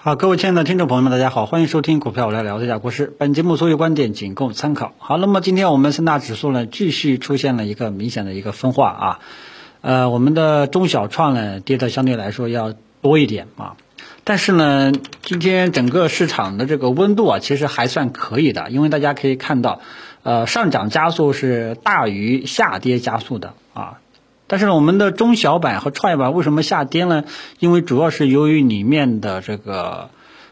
好，各位亲爱的听众朋友们，大家好，欢迎收听股票我来聊这家股市。本节目所有观点仅供参考。好，那么今天我们三大指数呢，继续出现了一个明显的一个分化啊。呃，我们的中小创呢，跌的相对来说要多一点啊。但是呢，今天整个市场的这个温度啊，其实还算可以的，因为大家可以看到，呃，上涨加速是大于下跌加速的啊。但是呢，我们的中小板和创业板为什么下跌呢？因为主要是由于里面的这个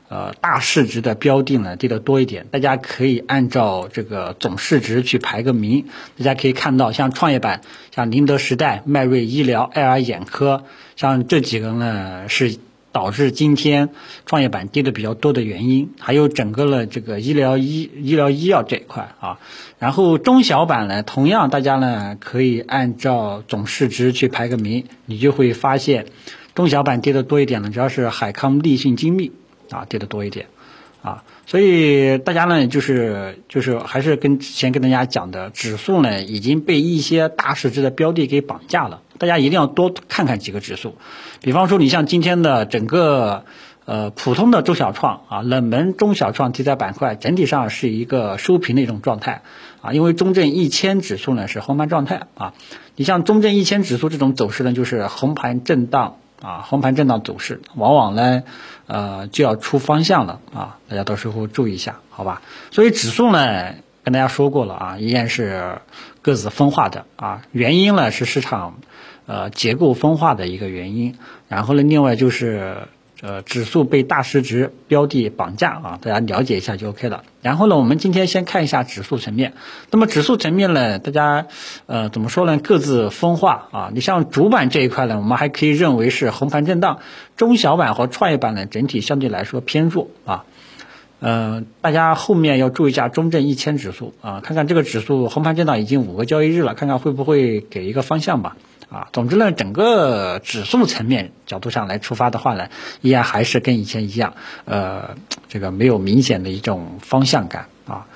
呃大市值的标的呢跌得多一点。大家可以按照这个总市值去排个名。大家可以看到，像创业板，像宁德时代、迈瑞医疗、爱尔眼科，像这几个呢是。导致今天创业板跌的比较多的原因，还有整个的这个医疗医医疗医药这一块啊，然后中小板呢，同样大家呢可以按照总市值去排个名，你就会发现中小板跌的多一点呢，主要是海康立讯精密啊跌的多一点。啊，所以大家呢，就是就是还是跟之前跟大家讲的，指数呢已经被一些大市值的标的给绑架了。大家一定要多看看几个指数，比方说你像今天的整个呃普通的中小创啊，冷门中小创题材板块整体上是一个收平的一种状态啊，因为中证一千指数呢是红盘状态啊。你像中证一千指数这种走势呢，就是红盘震荡。啊，横盘震荡走势，往往呢，呃，就要出方向了啊，大家到时候注意一下，好吧？所以指数呢，跟大家说过了啊，依然是各自分化的啊，原因呢是市场呃结构分化的一个原因，然后呢，另外就是。呃，指数被大市值标的绑架啊，大家了解一下就 OK 了。然后呢，我们今天先看一下指数层面。那么指数层面呢，大家呃怎么说呢？各自分化啊。你像主板这一块呢，我们还可以认为是横盘震荡；中小板和创业板呢，整体相对来说偏弱啊。呃，大家后面要注意一下中证一千指数啊，看看这个指数横盘震荡已经五个交易日了，看看会不会给一个方向吧。啊，总之呢，整个指数层面角度上来出发的话呢，依然还是跟以前一样，呃，这个没有明显的一种方向感啊，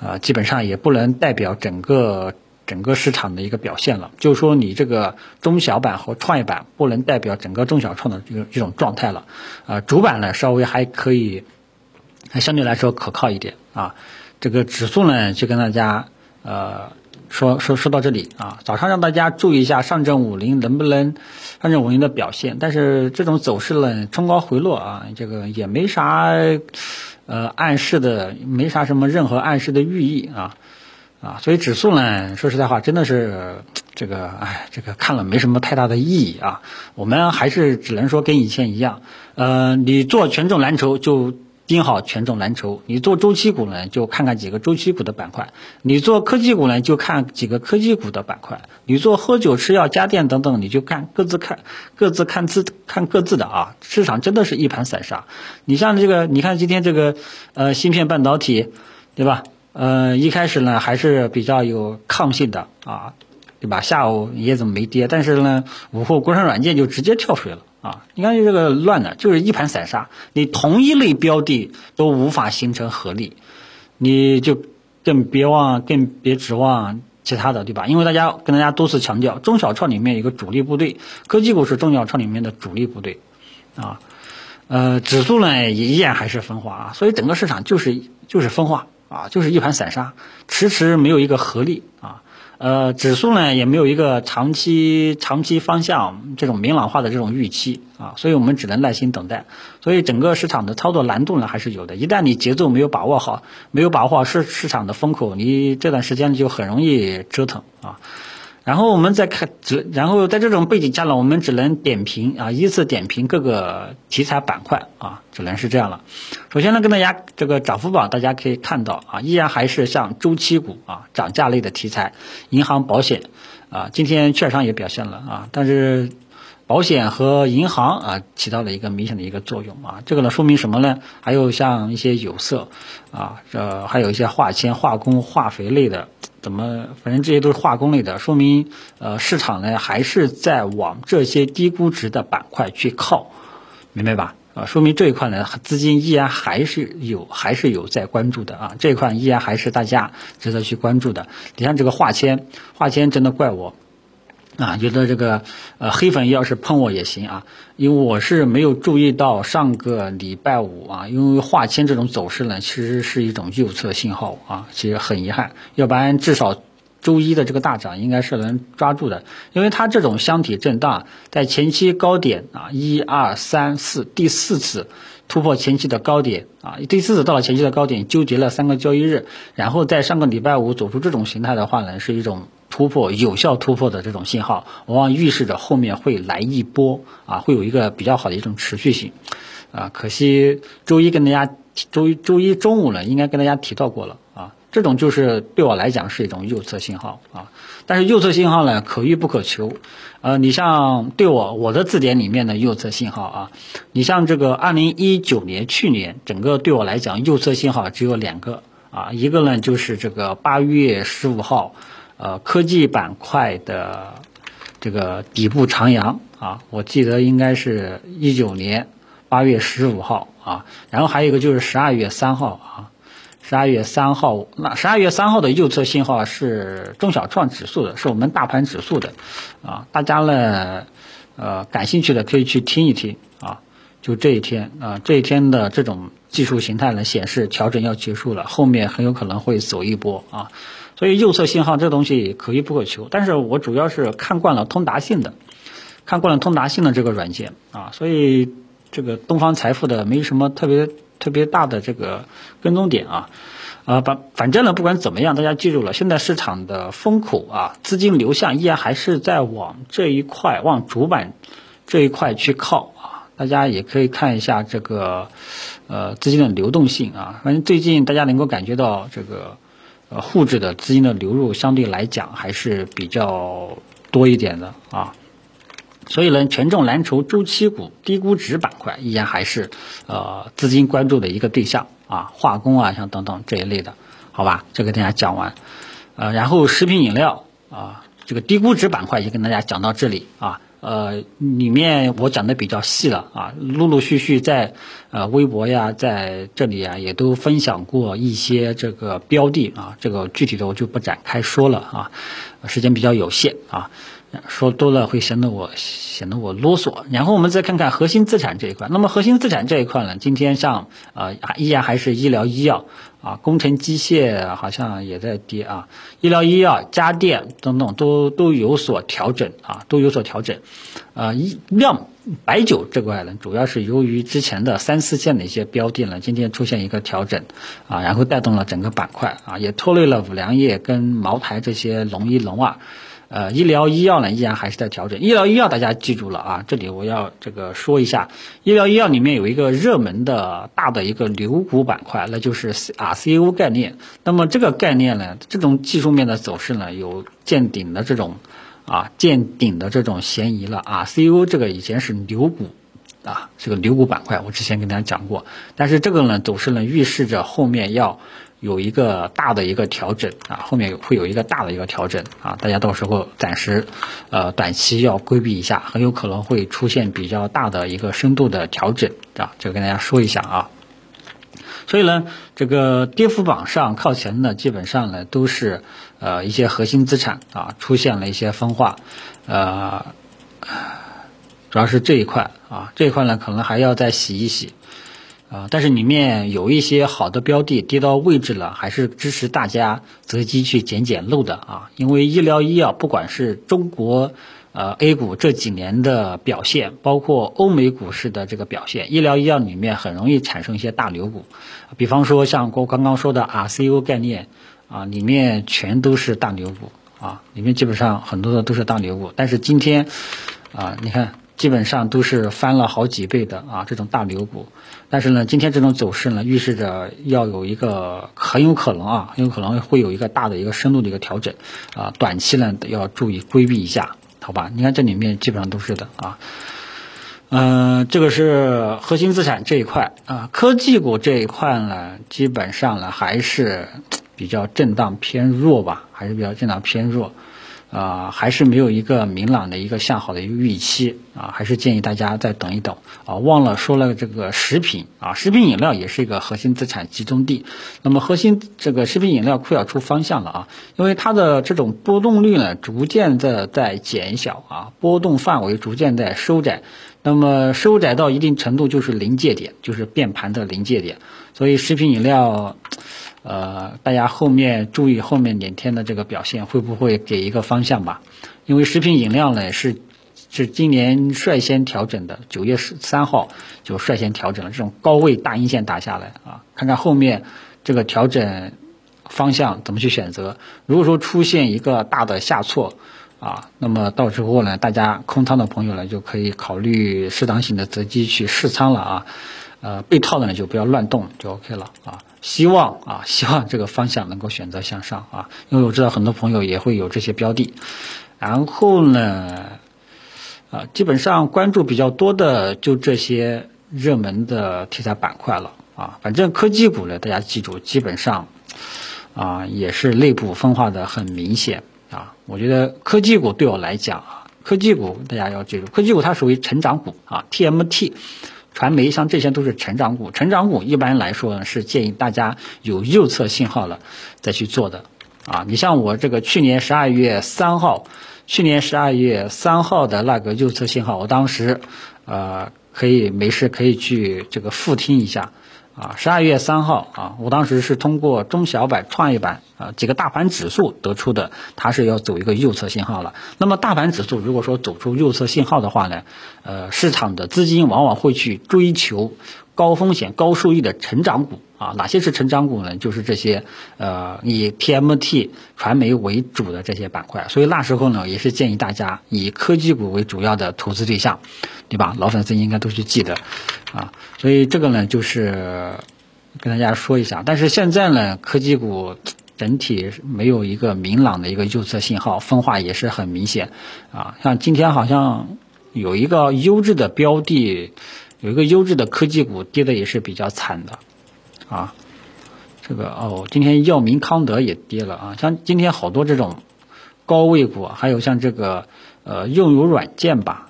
呃，基本上也不能代表整个整个市场的一个表现了。就是说，你这个中小板和创业板不能代表整个中小创的这种这种状态了。啊，主板呢稍微还可以，还相对来说可靠一点啊。这个指数呢，就跟大家呃。说说说到这里啊，早上让大家注意一下上证五零能不能上证五零的表现，但是这种走势呢，冲高回落啊，这个也没啥呃暗示的，没啥什么任何暗示的寓意啊啊，所以指数呢，说实在话，真的是这个哎，这个看了没什么太大的意义啊，我们还是只能说跟以前一样，呃，你做权重蓝筹就。盯好权重蓝筹，你做周期股呢，就看看几个周期股的板块；你做科技股呢，就看几个科技股的板块；你做喝酒、吃药、家电等等，你就看各自看各自看自看各自的啊。市场真的是一盘散沙。你像这个，你看今天这个呃芯片半导体，对吧？呃一开始呢还是比较有抗性的啊，对吧？下午也怎么没跌？但是呢，午后国产软件就直接跳水了。啊，你看这个乱的，就是一盘散沙。你同一类标的都无法形成合力，你就更别望，更别指望其他的，对吧？因为大家跟大家多次强调，中小创里面有个主力部队，科技股是中小创里面的主力部队，啊，呃，指数呢也依然还是分化啊，所以整个市场就是就是分化啊，就是一盘散沙，迟迟没有一个合力啊。呃，指数呢也没有一个长期长期方向这种明朗化的这种预期啊，所以我们只能耐心等待。所以整个市场的操作难度呢还是有的，一旦你节奏没有把握好，没有把握好市市场的风口，你这段时间就很容易折腾啊。然后我们再看，只然后在这种背景下呢，我们只能点评啊，依次点评各个题材板块啊，只能是这样了。首先呢，跟大家这个涨幅榜，大家可以看到啊，依然还是像周期股啊、涨价类的题材，银行、保险啊，今天券商也表现了啊，但是。保险和银行啊起到了一个明显的一个作用啊，这个呢说明什么呢？还有像一些有色啊，这还有一些化纤、化工、化肥类的，怎么反正这些都是化工类的，说明呃市场呢还是在往这些低估值的板块去靠，明白吧？啊，说明这一块呢资金依然还是有，还是有在关注的啊，这一块依然还是大家值得去关注的。你看这个化纤，化纤真的怪我。啊，觉得这个呃黑粉要是喷我也行啊，因为我是没有注意到上个礼拜五啊，因为化纤这种走势呢，其实是一种右侧信号啊，其实很遗憾，要不然至少周一的这个大涨应该是能抓住的，因为它这种箱体震荡在前期高点啊，一二三四第四次突破前期的高点啊，第四次到了前期的高点，纠结了三个交易日，然后在上个礼拜五走出这种形态的话呢，是一种。突破有效突破的这种信号，往往预示着后面会来一波啊，会有一个比较好的一种持续性啊。可惜周一跟大家周一周一中午呢，应该跟大家提到过了啊。这种就是对我来讲是一种右侧信号啊。但是右侧信号呢，可遇不可求。呃，你像对我我的字典里面的右侧信号啊，你像这个二零一九年去年整个对我来讲右侧信号只有两个啊，一个呢就是这个八月十五号。呃，科技板块的这个底部长阳啊，我记得应该是一九年八月十五号啊，然后还有一个就是十二月三号啊，十二月三号，那十二月三号的右侧信号是中小创指数的，是我们大盘指数的啊，大家呢，呃，感兴趣的可以去听一听啊，就这一天啊，这一天的这种技术形态呢，显示调整要结束了，后面很有可能会走一波啊。所以右侧信号这东西可遇不可求，但是我主要是看惯了通达信的，看惯了通达信的这个软件啊，所以这个东方财富的没什么特别特别大的这个跟踪点啊，啊反反正呢不管怎么样，大家记住了，现在市场的风口啊，资金流向依然还是在往这一块往主板这一块去靠啊，大家也可以看一下这个呃资金的流动性啊，反正最近大家能够感觉到这个。呃，沪指的资金的流入相对来讲还是比较多一点的啊，所以呢，权重蓝筹、周期股、低估值板块依然还是呃资金关注的一个对象啊，化工啊，像等等这一类的，好吧，这个大家讲完，呃，然后食品饮料啊，这个低估值板块就跟大家讲到这里啊。呃，里面我讲的比较细了啊，陆陆续续在呃微博呀，在这里啊，也都分享过一些这个标的啊，这个具体的我就不展开说了啊，时间比较有限啊。说多了会显得我显得我啰嗦，然后我们再看看核心资产这一块。那么核心资产这一块呢，今天像呃依然还是医疗医药啊，工程机械好像也在跌啊，医疗医药、家电等等都都有所调整啊，都有所调整。呃，一量白酒这块呢，主要是由于之前的三四线的一些标的呢，今天出现一个调整啊，然后带动了整个板块啊，也拖累了五粮液跟茅台这些龙一龙二。呃，医疗医药呢依然还是在调整。医疗医药大家记住了啊，这里我要这个说一下，医疗医药里面有一个热门的大的一个牛股板块，那就是 RCO 概念。那么这个概念呢，这种技术面的走势呢，有见顶的这种啊见顶的这种嫌疑了。RCO 这个以前是牛股啊，这个牛股板块，我之前跟大家讲过，但是这个呢走势呢预示着后面要。有一个大的一个调整啊，后面会有一个大的一个调整啊，大家到时候暂时，呃，短期要规避一下，很有可能会出现比较大的一个深度的调整啊，这个跟大家说一下啊。所以呢，这个跌幅榜上靠前的基本上呢都是呃一些核心资产啊出现了一些分化，呃，主要是这一块啊，这一块呢可能还要再洗一洗。啊，但是里面有一些好的标的跌到位置了，还是支持大家择机去捡捡漏的啊。因为医疗医药，不管是中国呃 A 股这几年的表现，包括欧美股市的这个表现，医疗医药里面很容易产生一些大牛股。比方说像我刚刚说的 RCO 概念啊，里面全都是大牛股啊，里面基本上很多的都是大牛股。但是今天啊，你看。基本上都是翻了好几倍的啊，这种大牛股。但是呢，今天这种走势呢，预示着要有一个很有可能啊，很有可能会有一个大的一个深度的一个调整啊。短期呢要注意规避一下，好吧？你看这里面基本上都是的啊。嗯，这个是核心资产这一块啊，科技股这一块呢，基本上呢还是比较震荡偏弱吧，还是比较震荡偏弱。啊，还是没有一个明朗的一个向好的一个预期啊，还是建议大家再等一等啊。忘了说了这个食品啊，食品饮料也是一个核心资产集中地。那么核心这个食品饮料快要出方向了啊，因为它的这种波动率呢，逐渐的在减小啊，波动范围逐渐在收窄。那么收窄到一定程度就是临界点，就是变盘的临界点。所以食品饮料。呃，大家后面注意后面两天的这个表现会不会给一个方向吧？因为食品饮料呢是是今年率先调整的，九月十三号就率先调整了，这种高位大阴线打下来啊，看看后面这个调整方向怎么去选择。如果说出现一个大的下挫啊，那么到时候呢，大家空仓的朋友呢就可以考虑适当性的择机去试仓了啊。呃，被套的呢就不要乱动，就 OK 了啊。希望啊，希望这个方向能够选择向上啊，因为我知道很多朋友也会有这些标的。然后呢，啊，基本上关注比较多的就这些热门的题材板块了啊。反正科技股呢，大家记住，基本上啊也是内部分化的很明显啊。我觉得科技股对我来讲啊，科技股大家要记住，科技股它属于成长股啊，TMT。传媒像这些都是成长股，成长股一般来说呢是建议大家有右侧信号了再去做的啊。你像我这个去年十二月三号，去年十二月三号的那个右侧信号，我当时呃可以没事可以去这个复听一下。啊，十二月三号啊，我当时是通过中小板、创业板啊几个大盘指数得出的，它是要走一个右侧信号了。那么大盘指数如果说走出右侧信号的话呢，呃，市场的资金往往会去追求高风险、高收益的成长股。啊，哪些是成长股呢？就是这些，呃，以 TMT 传媒为主的这些板块。所以那时候呢，也是建议大家以科技股为主要的投资对象，对吧？老粉丝应该都是记得，啊，所以这个呢，就是跟大家说一下。但是现在呢，科技股整体没有一个明朗的一个右侧信号，分化也是很明显，啊，像今天好像有一个优质的标的，有一个优质的科技股跌的也是比较惨的。啊，这个哦，今天药明康德也跌了啊，像今天好多这种高位股，还有像这个呃用友软件吧，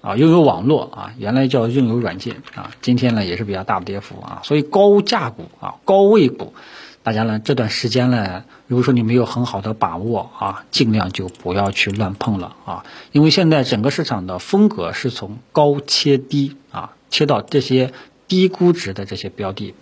啊用友网络啊，原来叫用友软件啊，今天呢也是比较大的跌幅啊，所以高价股啊高位股，大家呢这段时间呢，如果说你没有很好的把握啊，尽量就不要去乱碰了啊，因为现在整个市场的风格是从高切低啊，切到这些低估值的这些标的。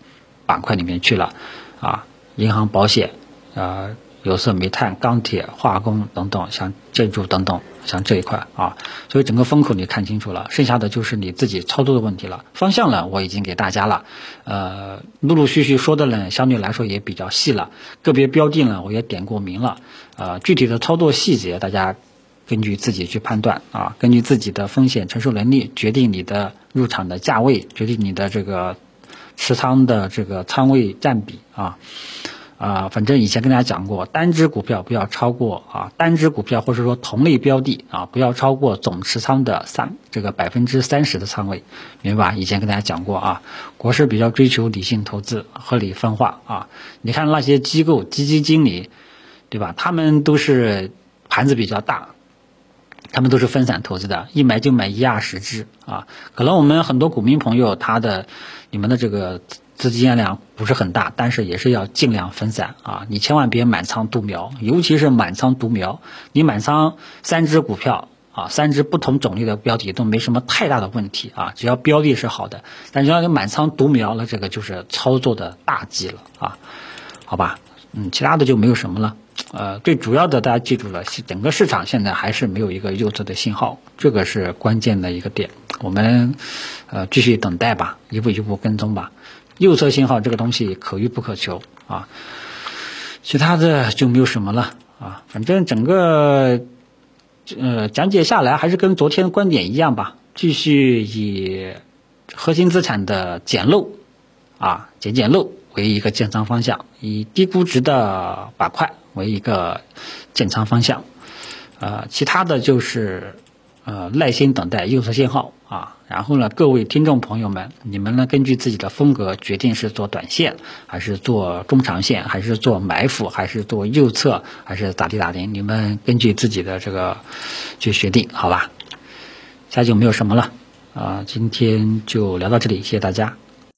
板块里面去了，啊，银行、保险，啊，有色、煤炭、钢铁、化工等等，像建筑等等，像这一块啊，所以整个风口你看清楚了，剩下的就是你自己操作的问题了。方向呢，我已经给大家了，呃，陆陆续续说的呢，相对来说也比较细了，个别标的呢，我也点过名了，呃，具体的操作细节大家根据自己去判断啊，根据自己的风险承受能力决定你的入场的价位，决定你的这个。持仓的这个仓位占比啊，啊，反正以前跟大家讲过，单只股票不要超过啊，单只股票或者说同类标的啊，不要超过总持仓的三这个百分之三十的仓位，明白吧？以前跟大家讲过啊，国师比较追求理性投资，合理分化啊。你看那些机构基金经理，对吧？他们都是盘子比较大。他们都是分散投资的，一买就买一二十只啊。可能我们很多股民朋友，他的你们的这个资金量不是很大，但是也是要尽量分散啊。你千万别满仓独苗，尤其是满仓独苗。你满仓三只股票啊，三只不同种类的标的都没什么太大的问题啊，只要标的是好的。但只要你满仓独苗了，这个就是操作的大忌了啊。好吧，嗯，其他的就没有什么了。呃，最主要的，大家记住了，整个市场现在还是没有一个右侧的信号，这个是关键的一个点。我们呃继续等待吧，一步一步跟踪吧。右侧信号这个东西可遇不可求啊，其他的就没有什么了啊。反正整个呃讲解下来，还是跟昨天的观点一样吧，继续以核心资产的捡漏啊，捡捡漏为一个建仓方向，以低估值的板块。为一个建仓方向，呃，其他的就是呃耐心等待右侧信号啊。然后呢，各位听众朋友们，你们呢根据自己的风格决定是做短线，还是做中长线，还是做埋伏，还是做右侧，还是咋地咋地，你们根据自己的这个去决定，好吧？下就没有什么了啊，今天就聊到这里，谢谢大家。